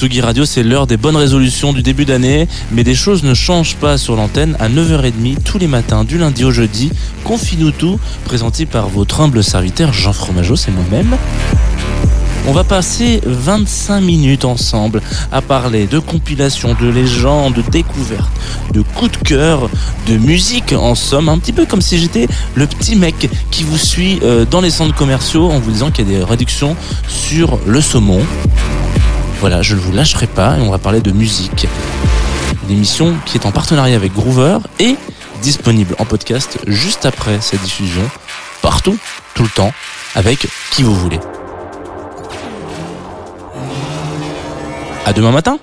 Tsugi Radio, c'est l'heure des bonnes résolutions du début d'année, mais des choses ne changent pas sur l'antenne à 9h30 tous les matins, du lundi au jeudi. Confie-nous tout, présenté par votre humble serviteur Jean Fromageau, c'est moi-même. On va passer 25 minutes ensemble à parler de compilations, de légendes, de découvertes, de coups de cœur, de musique en somme, un petit peu comme si j'étais le petit mec qui vous suit euh, dans les centres commerciaux en vous disant qu'il y a des réductions sur le saumon. Voilà, je ne vous lâcherai pas et on va parler de musique. Une émission qui est en partenariat avec Groover et disponible en podcast juste après sa diffusion, partout, tout le temps, avec qui vous voulez. À demain matin